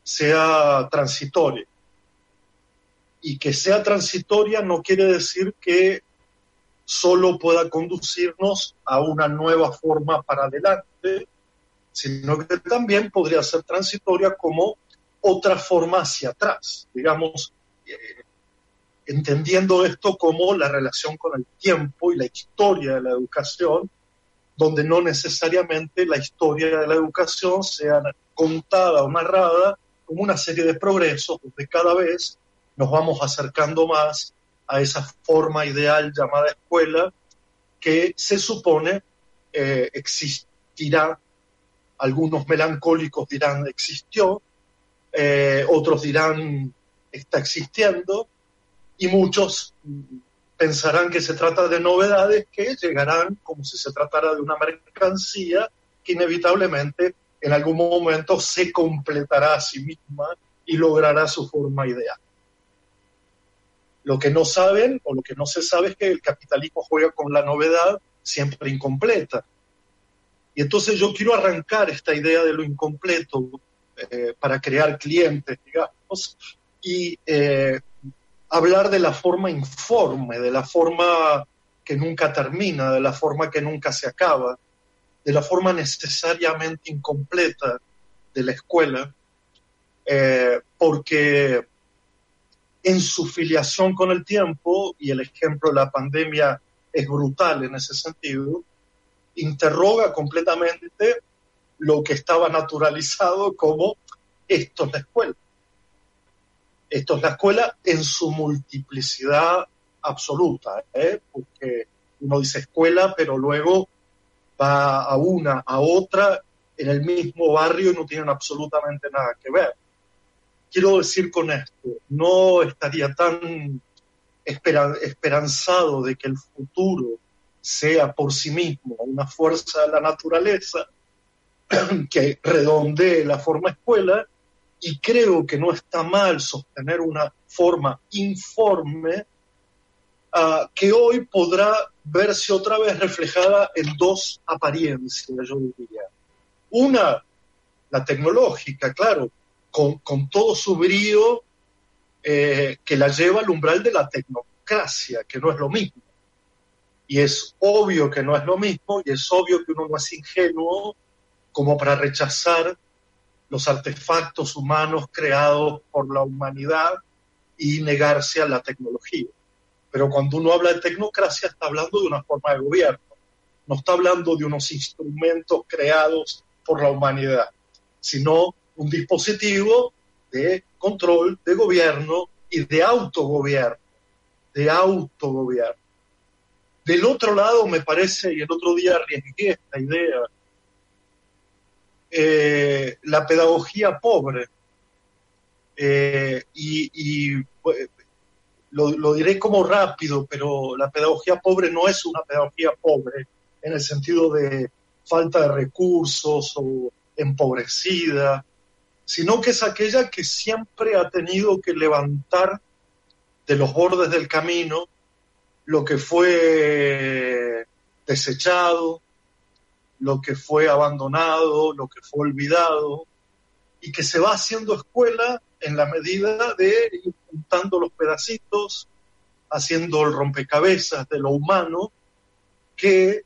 X: sea transitoria. Y que sea transitoria no quiere decir que solo pueda conducirnos a una nueva forma para adelante, sino que también podría ser transitoria como otra forma hacia atrás. Digamos, eh, entendiendo esto como la relación con el tiempo y la historia de la educación, donde no necesariamente la historia de la educación sea contada o narrada como una serie de progresos, donde cada vez nos vamos acercando más a esa forma ideal llamada escuela, que se supone eh, existirá, algunos melancólicos dirán existió, eh, otros dirán está existiendo y muchos pensarán que se trata de novedades que llegarán como si se tratara de una mercancía que inevitablemente en algún momento se completará a sí misma y logrará su forma ideal. Lo que no saben o lo que no se sabe es que el capitalismo juega con la novedad siempre incompleta. Y entonces yo quiero arrancar esta idea de lo incompleto eh, para crear clientes, digamos, y eh, hablar de la forma informe, de la forma que nunca termina, de la forma que nunca se acaba, de la forma necesariamente incompleta de la escuela, eh, porque en su filiación con el tiempo, y el ejemplo de la pandemia es brutal en ese sentido, interroga completamente lo que estaba naturalizado como esto es la escuela. Esto es la escuela en su multiplicidad absoluta, ¿eh? porque uno dice escuela, pero luego va a una, a otra, en el mismo barrio y no tienen absolutamente nada que ver. Quiero decir con esto, no estaría tan esperanzado de que el futuro sea por sí mismo una fuerza de la naturaleza (clears throat) que redondee la forma escuela, y creo que no está mal sostener una forma informe ah, que hoy podrá verse otra vez reflejada en dos apariencias, yo diría. Una, la tecnológica, claro, con, todo su brío eh, que la lleva al umbral de la tecnocracia, que no es lo mismo. Y es obvio que no es lo mismo, y es obvio que uno no es ingenuo como para rechazar los artefactos humanos creados por la humanidad y negarse a la tecnología. Pero cuando uno habla de tecnocracia está hablando de una forma de gobierno, no está hablando de unos instrumentos creados por la humanidad, sino un dispositivo de control, de gobierno y de autogobierno, de autogobierno. Del otro lado, me parece, y el otro día arriesgué esta idea, eh, la pedagogía pobre. Eh, y, pues, lo, diré como rápido, pero la pedagogía pobre no es una pedagogía pobre en el sentido de falta de recursos o empobrecida, sino que es aquella que siempre ha tenido que levantar de los bordes del camino lo que fue desechado, lo que fue abandonado, lo que fue olvidado, y que se va haciendo escuela en la medida de ir juntando los pedacitos, haciendo el rompecabezas de lo humano, que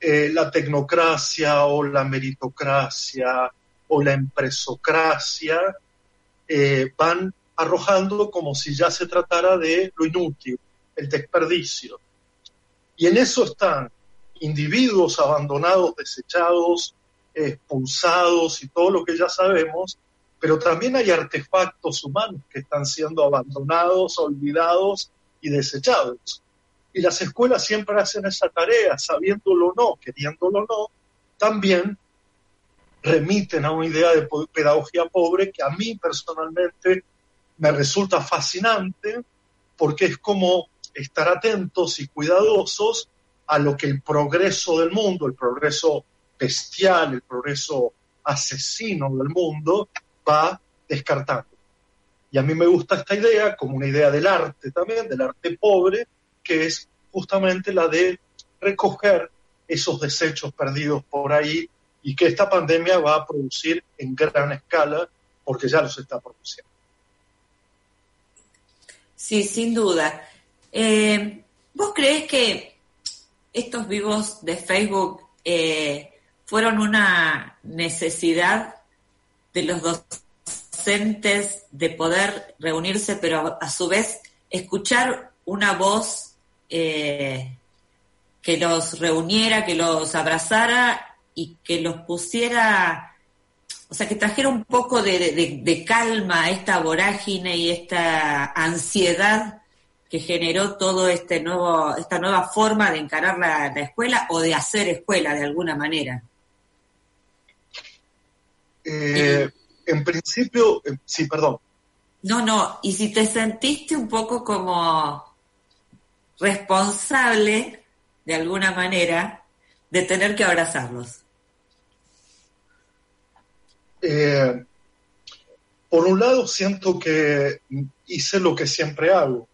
X: eh, la tecnocracia o la meritocracia o la empresocracia eh, van arrojando como si ya se tratara de lo inútil, el desperdicio. Y en eso están individuos abandonados, desechados, expulsados y todo lo que ya sabemos, pero también hay artefactos humanos que están siendo abandonados, olvidados y desechados. Y las escuelas siempre hacen esa tarea, sabiéndolo o no, queriéndolo o no, también remiten a una idea de pedagogía pobre que a mí personalmente me resulta fascinante porque es como estar atentos y cuidadosos a lo que el progreso del mundo, el progreso bestial, el progreso asesino del mundo va descartando. Y a mí me gusta esta idea como una idea del arte también, del arte pobre, que es justamente la de recoger esos desechos perdidos por ahí y que esta pandemia va a producir en gran escala porque ya los está produciendo.
S: Sí, sin duda. Eh, ¿Vos crees que estos vivos de Facebook eh, fueron una necesidad de los docentes de poder reunirse, pero a, su vez escuchar una voz eh, que los reuniera, que los abrazara y que los pusiera, o sea, que trajera un poco de, de calma a esta vorágine y esta ansiedad que generó todo este nuevo, esta nueva forma de encarar la, escuela o de hacer escuela de alguna manera?
X: Eh, en principio, eh, sí, perdón.
S: No, no, y si te sentiste un poco como responsable, de alguna manera, de tener que abrazarlos.
X: Eh, por un lado, siento que hice lo que siempre hago,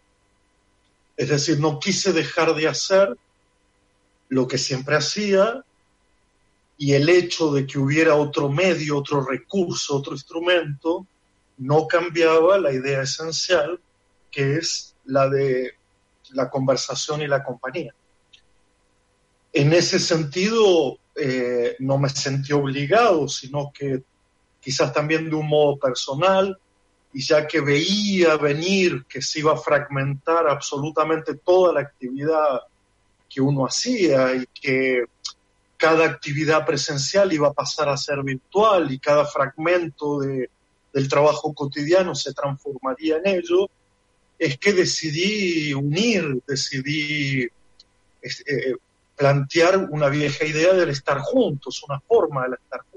X: es decir, no quise dejar de hacer lo que siempre hacía y el hecho de que hubiera otro medio, otro recurso, otro instrumento, no cambiaba la idea esencial que es la de la conversación y la compañía. En ese sentido, eh, no me sentí obligado, sino que quizás también de un modo personal, y ya que veía venir que se iba a fragmentar absolutamente toda la actividad que uno hacía y que cada actividad presencial iba a pasar a ser virtual y cada fragmento de, del trabajo cotidiano se transformaría en ello, es que decidí unir, decidí eh, plantear una vieja idea del estar juntos, una forma del estar juntos.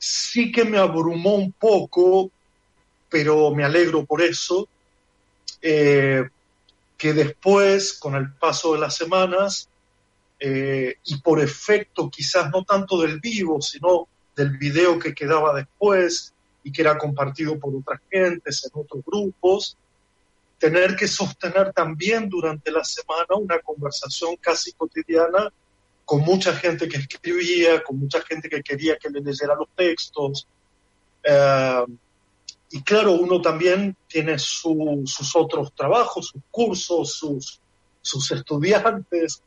X: Sí que me abrumó un poco pero me alegro por eso, eh, que después, con el paso de las semanas, eh, y por efecto quizás no tanto del vivo, sino del video que quedaba después y que era compartido por otras gentes en otros grupos, tener que sostener también durante la semana una conversación casi cotidiana con mucha gente que escribía, con mucha gente que quería que le leyera los textos. Eh, y claro, uno también tiene sus otros trabajos, sus cursos, sus, sus estudiantes,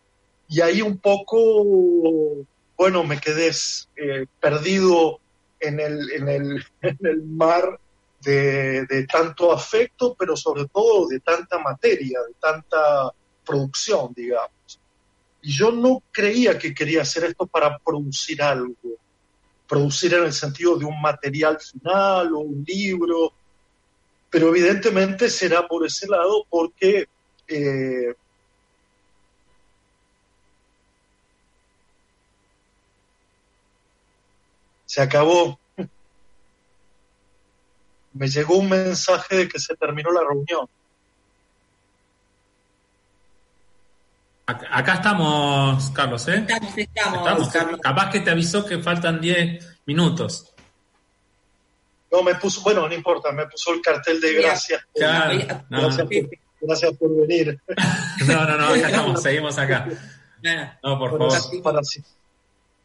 X: y ahí un poco, bueno, me quedé eh, perdido en el, en el, (laughs) en el mar de, de, tanto afecto, pero sobre todo de tanta materia, de tanta producción, digamos. Y yo no creía que quería hacer esto para producir algo, producir en el sentido de un material final o un libro, pero evidentemente será por ese lado porque eh, se acabó. (laughs) Me llegó un mensaje de que se terminó la reunión.
Q: Acá estamos, Carlos, ¿eh?
S: Estamos, estamos, Carlos.
Q: Capaz que te avisó que faltan 10 minutos.
X: No, me puso, bueno, no importa, me puso el cartel de gracias.
Q: Claro, no.
X: gracias, por, gracias, por, venir. (laughs)
Q: No, no, no, acá estamos, seguimos acá. No, por favor.
X: Para,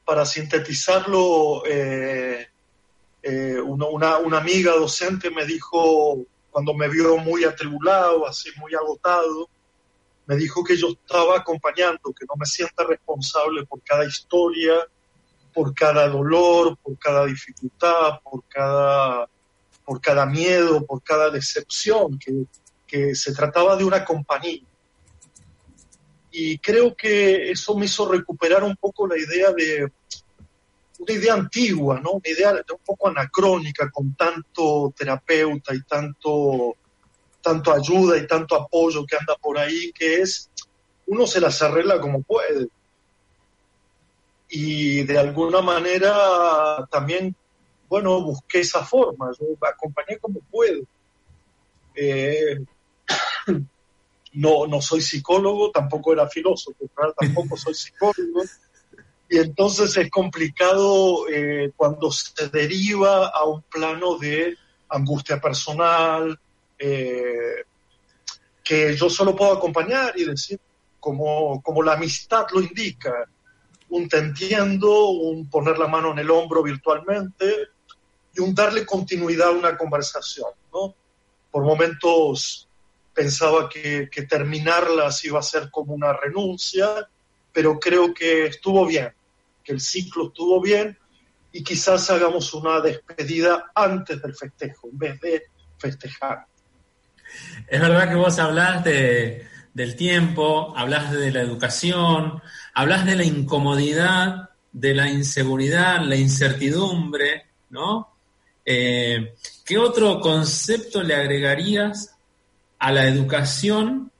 X: para sintetizarlo, eh, eh, una, una amiga docente me dijo, cuando me vio muy atribulado, así muy agotado, me dijo que yo estaba acompañando, que no me sienta responsable por cada historia, por cada dolor, por cada dificultad, por cada, por cada miedo, por cada decepción, que, que se trataba de una compañía. Y creo que eso me hizo recuperar un poco la idea de una idea antigua, ¿no? Una idea un poco anacrónica, con tanto terapeuta y tanto tanto ayuda y tanto apoyo que anda por ahí, que es, uno se las arregla como puede. Y de alguna manera también, bueno, busqué esa forma, yo acompañé como puedo. Eh, no, no soy psicólogo, tampoco era filósofo, tampoco soy psicólogo. Y entonces es complicado eh, cuando se deriva a un plano de angustia personal, eh, que yo solo puedo acompañar y decir, como, como la amistad lo indica, un te entiendo, un poner la mano en el hombro virtualmente y un darle continuidad a una conversación. ¿no? Por momentos pensaba que, que terminarla iba a ser como una renuncia, pero creo que estuvo bien, que el ciclo estuvo bien y quizás hagamos una despedida antes del festejo, en vez de festejar.
Q: Es verdad que vos hablás de, del tiempo, hablas de la educación, hablas de la incomodidad, de la inseguridad, la incertidumbre, ¿no? Eh, ¿Qué otro concepto le agregarías a la educación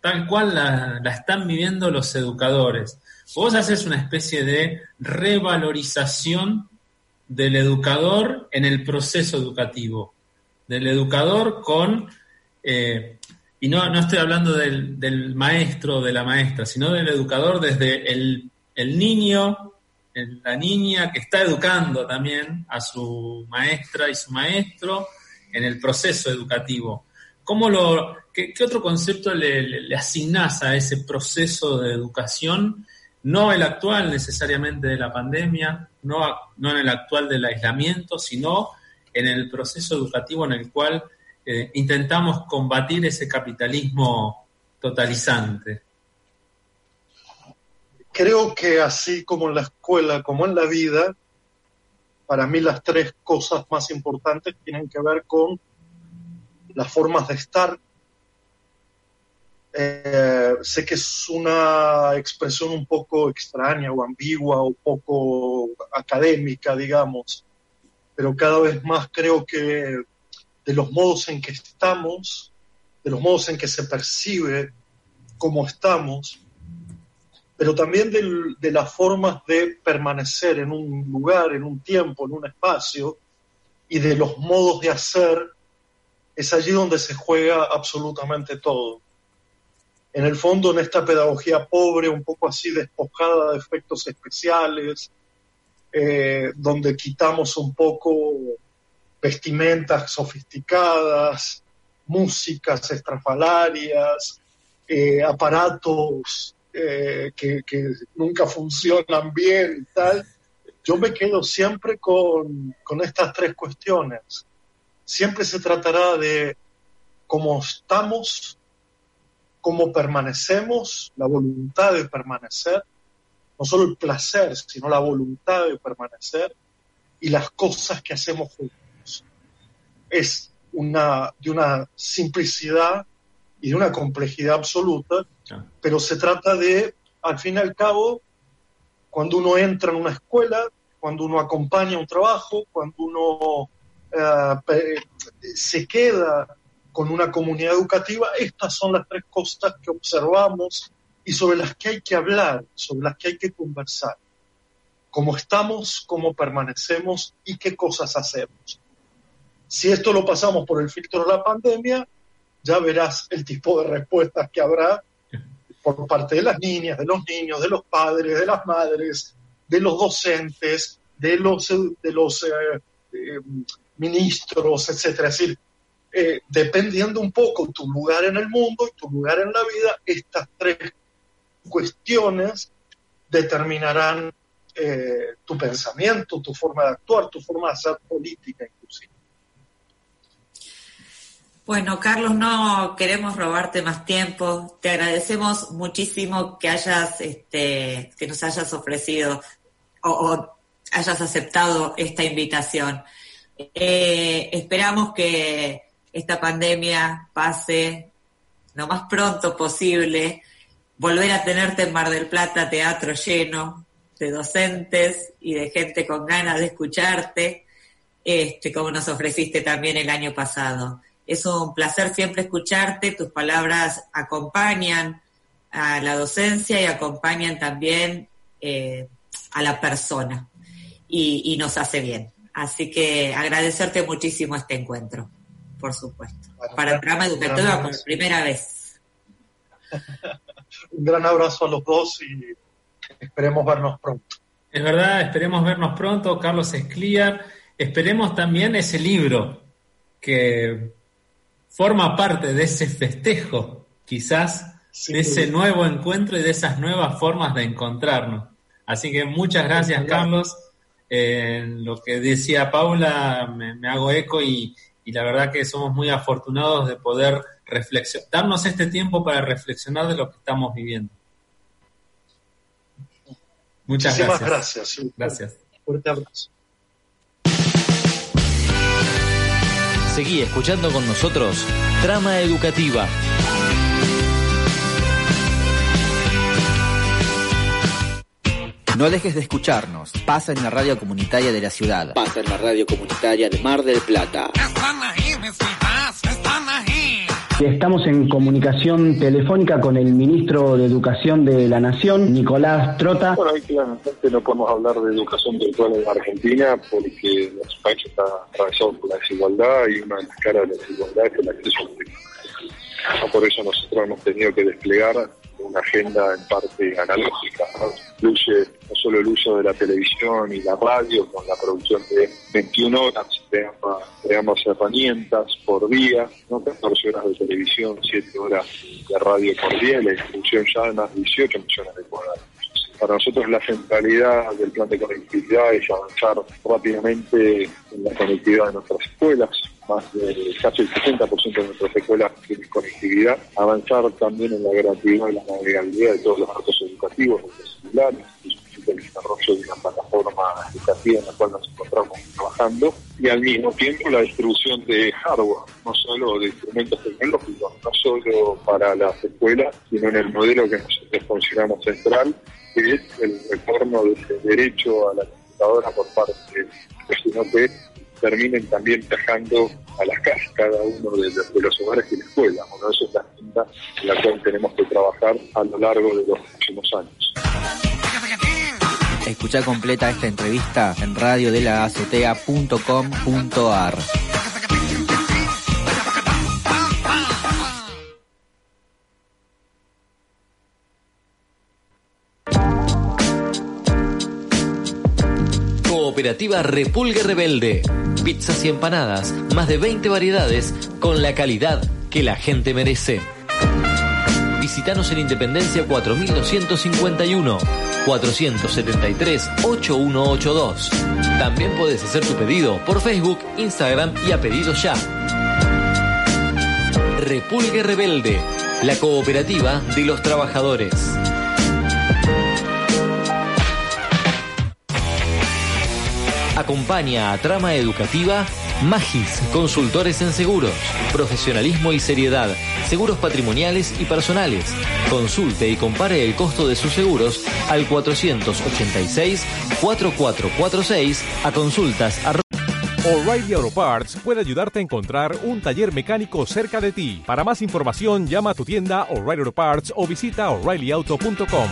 Q: tal cual la, la, están viviendo los educadores? Vos haces una especie de revalorización del educador en el proceso educativo del educador con, eh, y no, no estoy hablando del, del maestro o de la maestra, sino del educador desde el, el niño, la niña que está educando también a su maestra y su maestro en el proceso educativo. ¿Cómo lo, qué, otro concepto le, le, le, asignás a ese proceso de educación? No el actual necesariamente de la pandemia, no, no en el actual del aislamiento, sino en el proceso educativo en el cual eh, intentamos combatir ese capitalismo totalizante.
X: Creo que así como en la escuela, como en la vida, para mí las tres cosas más importantes tienen que ver con las formas de estar. Eh, sé que es una expresión un poco extraña o ambigua o poco académica, digamos, pero cada vez más creo que de los modos en que estamos, de los modos en que se percibe cómo estamos, pero también de, de las formas de permanecer en un lugar, en un tiempo, en un espacio, y de los modos de hacer, es allí donde se juega absolutamente todo. En el fondo, en esta pedagogía pobre, un poco así despojada de efectos especiales, eh, donde quitamos un poco vestimentas sofisticadas, músicas estrafalarias, eh, aparatos eh, que, nunca funcionan bien y tal, yo me quedo siempre con estas tres cuestiones. Siempre se tratará de cómo estamos, cómo permanecemos, la voluntad de permanecer, no solo el placer, sino la voluntad de permanecer y las cosas que hacemos juntos. Es una, de una simplicidad y de una complejidad absoluta, pero se trata de, al fin y al cabo, cuando uno entra en una escuela, cuando uno acompaña un trabajo, cuando uno eh, se queda con una comunidad educativa, estas son las tres cosas que observamos y sobre las que hay que hablar, sobre las que hay que conversar. Cómo estamos, cómo permanecemos y qué cosas hacemos. Si esto lo pasamos por el filtro de la pandemia, ya verás el tipo de respuestas que habrá por parte de las niñas, de los niños, de los padres, de las madres, de los docentes, de los, de los eh, eh, ministros, etcétera. Es decir, eh, dependiendo un poco tu lugar en el mundo y tu lugar en la vida, estas tres cuestiones determinarán tu pensamiento, tu forma de actuar, tu forma de hacer política inclusive.
S: Bueno, Carlos, no queremos robarte más tiempo. Te agradecemos muchísimo que hayas, este, que nos hayas ofrecido o, hayas aceptado esta invitación. Eh, esperamos que esta pandemia pase lo más pronto posible, volver a tenerte en Mar del Plata teatro lleno de docentes y de gente con ganas de escucharte, este, como nos ofreciste también el año pasado. Es un placer siempre escucharte, tus palabras acompañan a la docencia y acompañan también eh, a la persona y, nos hace bien. Así que agradecerte muchísimo este encuentro, por supuesto. Para el programa educativo por primera vez. (laughs)
X: un gran abrazo a los dos y esperemos vernos pronto.
Q: Es verdad, esperemos vernos pronto, Carlos Escliar. Esperemos también ese libro que forma parte de ese festejo, quizás, de ese nuevo encuentro y de esas nuevas formas de encontrarnos. Así que muchas gracias, Carlos. En lo que decía Paula, me, hago eco y, la verdad que somos muy afortunados de poder reflexionar, darnos este tiempo para reflexionar de lo que estamos viviendo. Muchas gracias.
X: gracias.
Q: Gracias.
X: Fuerte abrazo.
J: Seguí escuchando con nosotros Trama Educativa.
L: No dejes de escucharnos. Pasa en la radio comunitaria de la ciudad. Pasa en la radio comunitaria de Mar del Plata.
R: Estamos en comunicación telefónica con el ministro de Educación de la Nación, Nicolás Trota.
Y: Bueno, ahí claramente no podemos hablar de educación virtual en Argentina porque nuestro país está atravesado por la desigualdad y una de las caras de la desigualdad es el acceso a. Por eso nosotros hemos tenido que desplegar una agenda en parte analógica, incluye solo el uso de la televisión y la radio, con la producción de 21 horas de ambas, herramientas por día, ¿no? 14 horas de televisión, 7 horas de radio por día, y la distribución ya de más 18 millones de cuadrados. Para nosotros la centralidad del plan de conectividad es avanzar rápidamente en la conectividad de nuestras escuelas, más de casi el 60% de nuestras escuelas tienen conectividad, avanzar también en la gratuidad y la navegabilidad de todos los datos educativos, los celulares, el desarrollo de una plataforma educativa en la cual nos encontramos trabajando y al mismo tiempo la distribución de hardware, no solo de instrumentos tecnológicos, no solo para las escuelas, sino en el modelo que nosotros consideramos central, que es el retorno de ese derecho a la computadora por parte de los que terminen también viajando a las casas cada uno de, los hogares y la escuela. Bueno, eso es la agenda en la cual tenemos que trabajar a lo largo de los próximos años.
L: Escucha completa esta entrevista en radiodelazotea.com.ar.
J: Cooperativa Repulgue Rebelde. Pizzas y empanadas, más de 20 variedades, con la calidad que la gente merece. Visítanos en Independencia 4251 473 8182. También puedes hacer tu pedido por Facebook, Instagram y a pedido ya. Repulgue Rebelde, la cooperativa de los trabajadores. Acompaña a Trama Educativa Magis, consultores en seguros, profesionalismo y seriedad, seguros patrimoniales y personales. Consulte y compare el costo de sus seguros al 486-4446 a consultas.
Z: O'Reilly Auto Parts puede ayudarte a encontrar un taller mecánico cerca de ti. Para más información, llama a tu tienda O'Reilly Auto Parts o visita o'ReillyAuto.com.